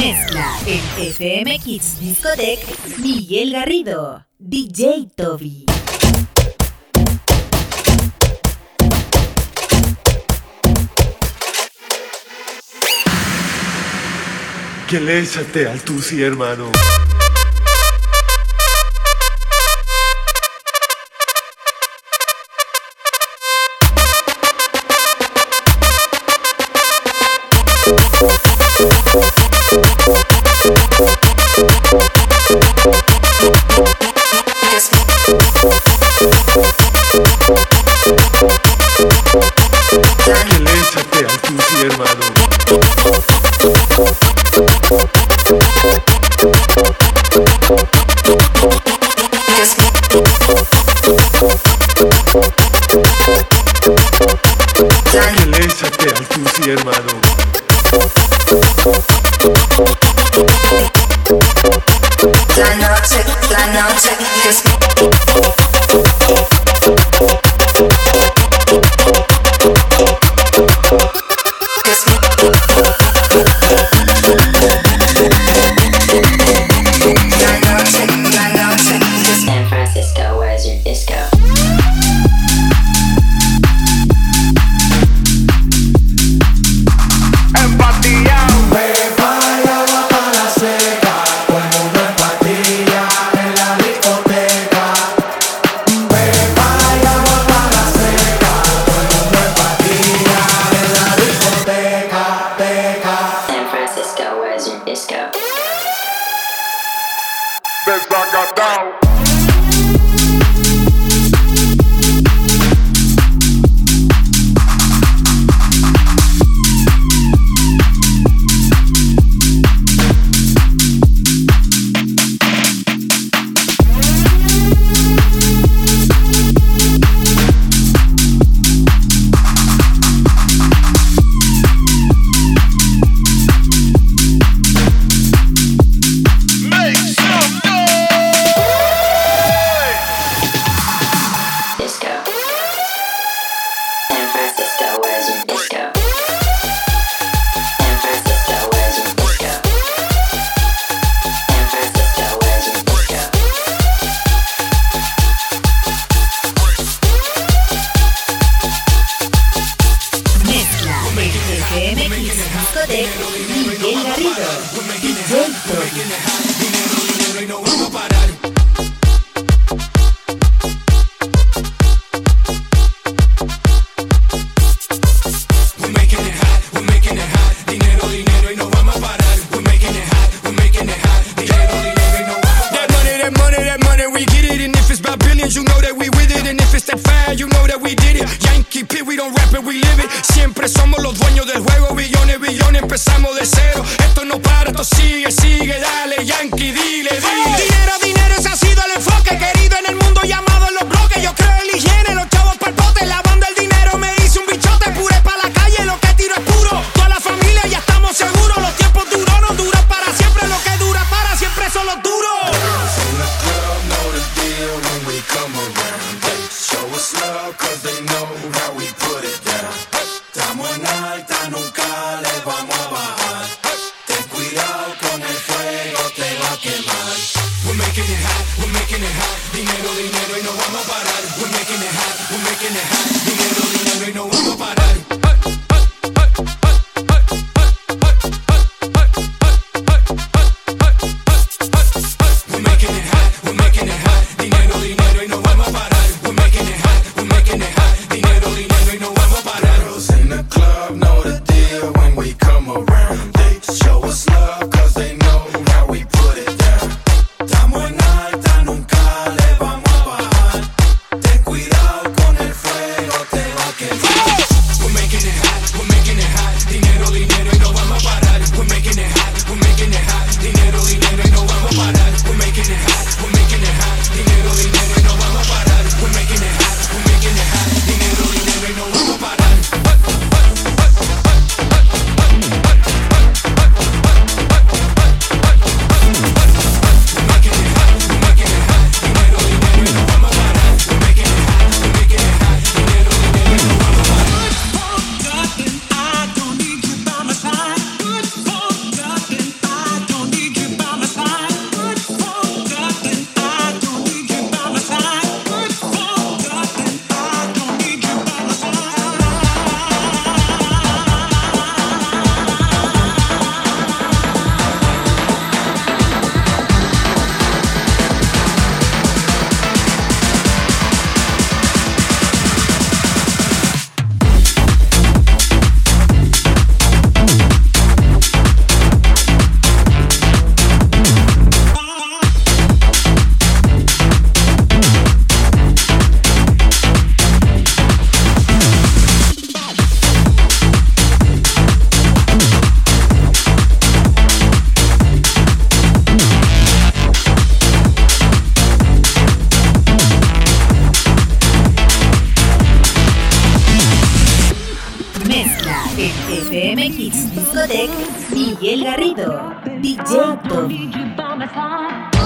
Mezcla en FM Kids Discotech, Miguel Garrido, DJ Toby. Que le échate al tusi, hermano. Thank Hypnotic, hypnotic, hypnotic Somos los dueños del juego, billones, billones, empezamos de cero. Esto no para, esto sigue, sigue En FM Kids Discotech, Miguel Garrido, DJ Tom.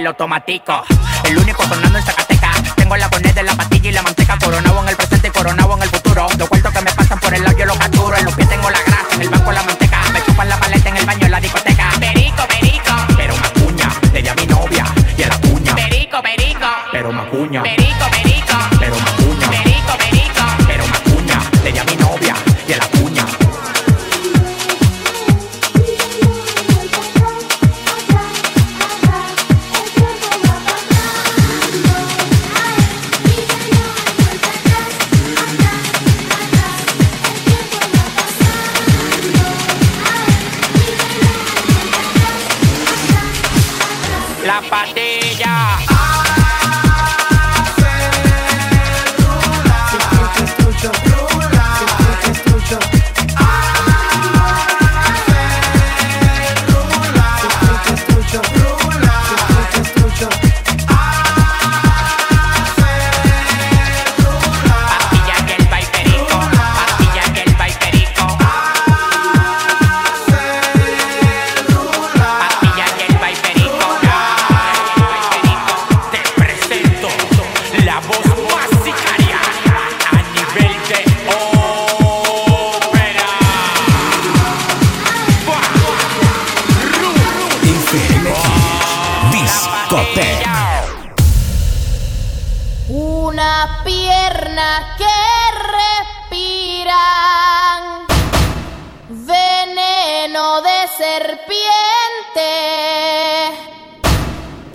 el automatico. El único sonando en esta Una pierna que respiran. Veneno de serpiente.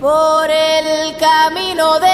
Por el camino de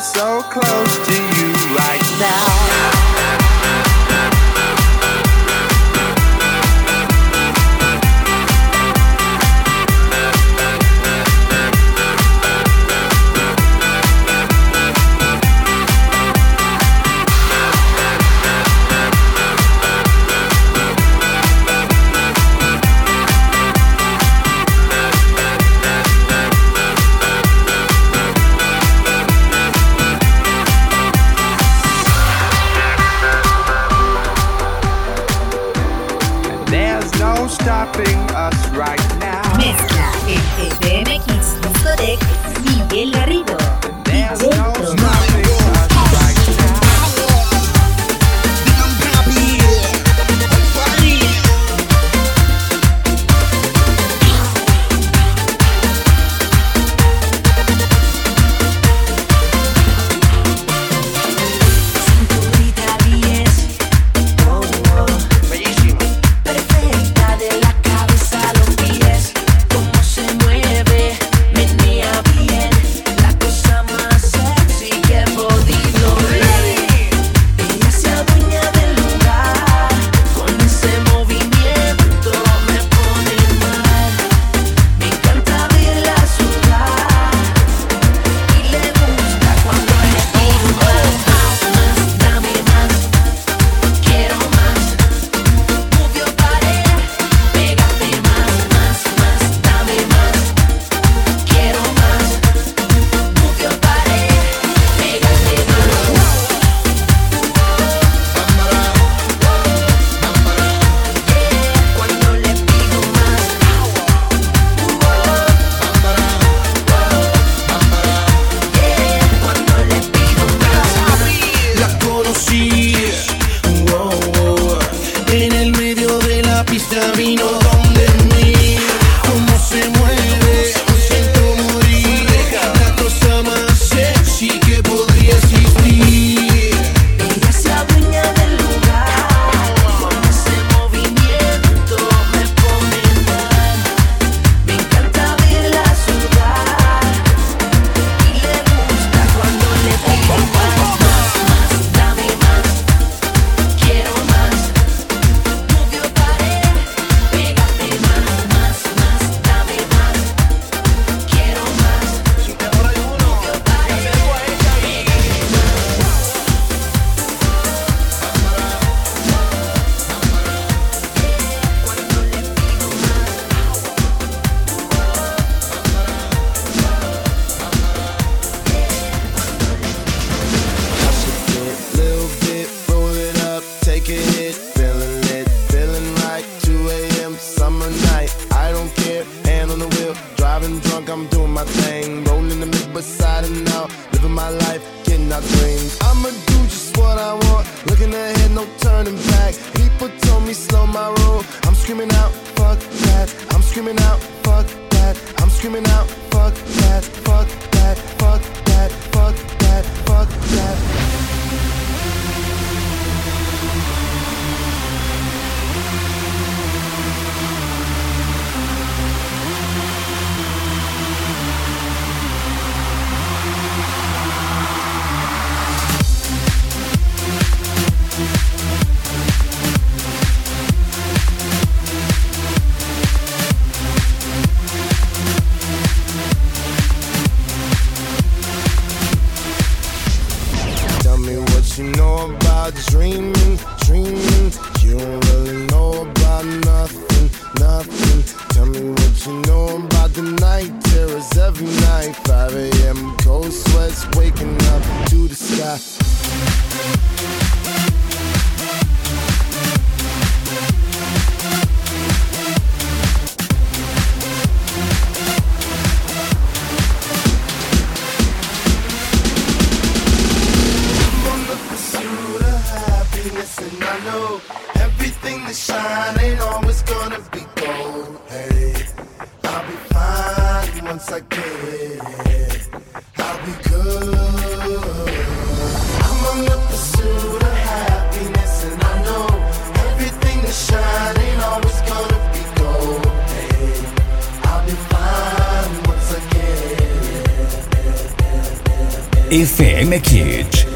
so close stopping us right now. Miguel Arriba. FM Kids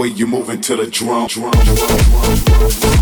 Discotech. to the drum. drum, drum, drum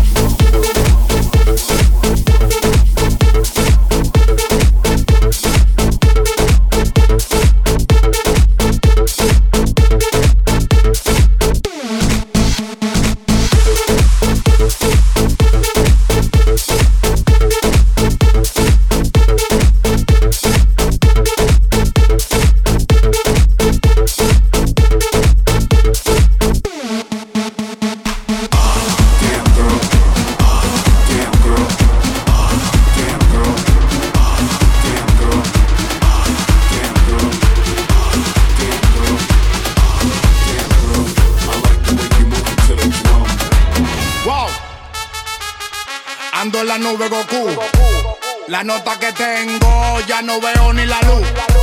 no veo ni la luz.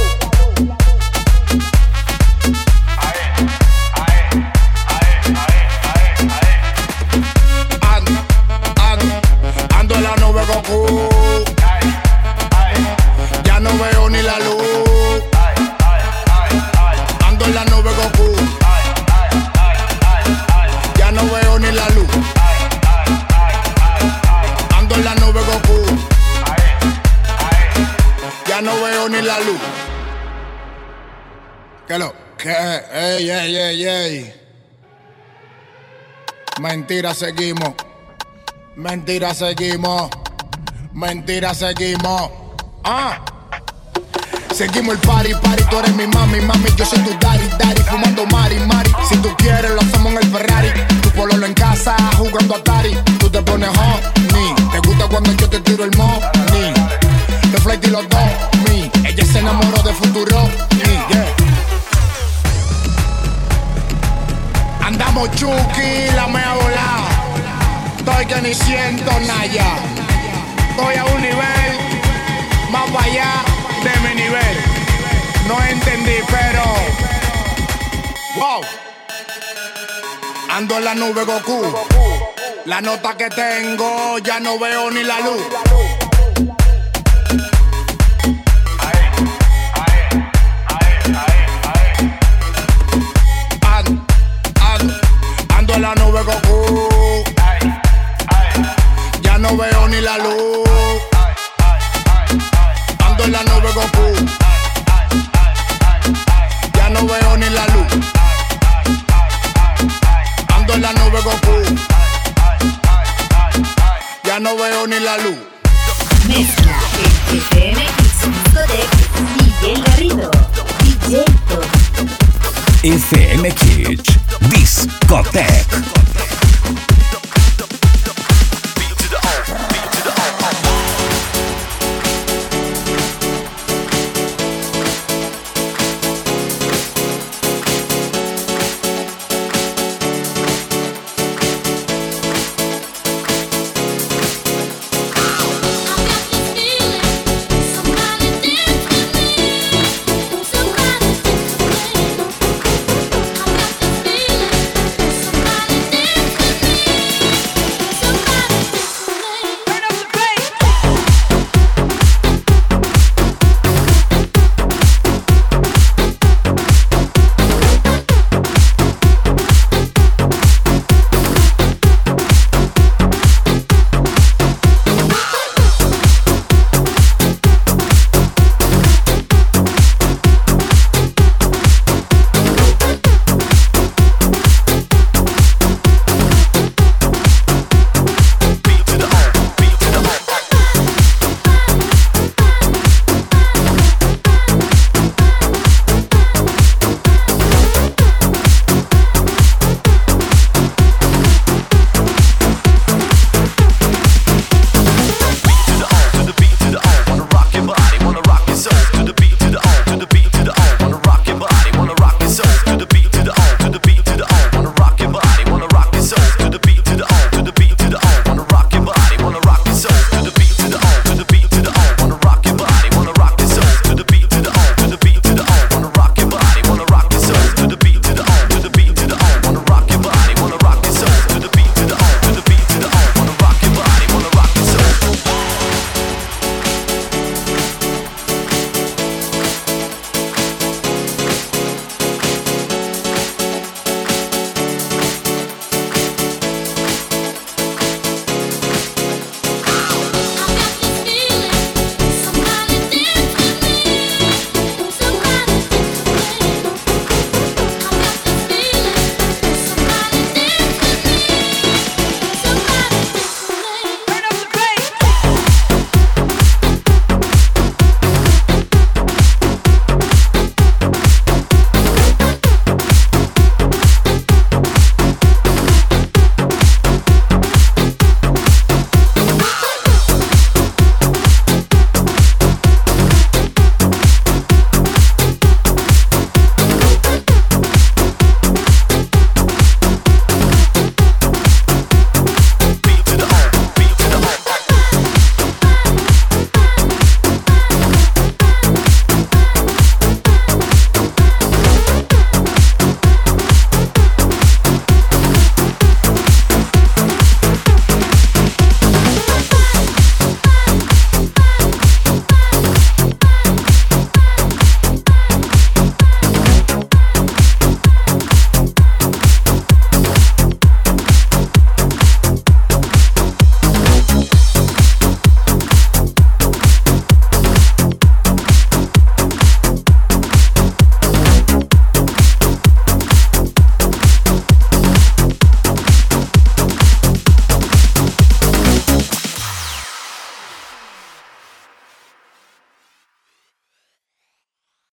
¿Qué? Ey, ey, ey, ey. Mentira, seguimos. Mentira, seguimos. Mentira, seguimos. Ah. Seguimos el party, party, tú eres mi mami, mami, yo soy tu daddy, daddy, fumando mari, mari. Si tú quieres, lo hacemos en el Ferrari. Tu pololo en casa, jugando Atari. Siento nada. Estoy a un nivel más allá de mi nivel. No entendí, pero. Wow. Ando en la nube Goku. La nota que tengo ya no veo ni la luz. Ya no veo ni la luz. Mezcla en FM Hits Discotech Miguel Garrido. DJ Top. FM Kids Discotech.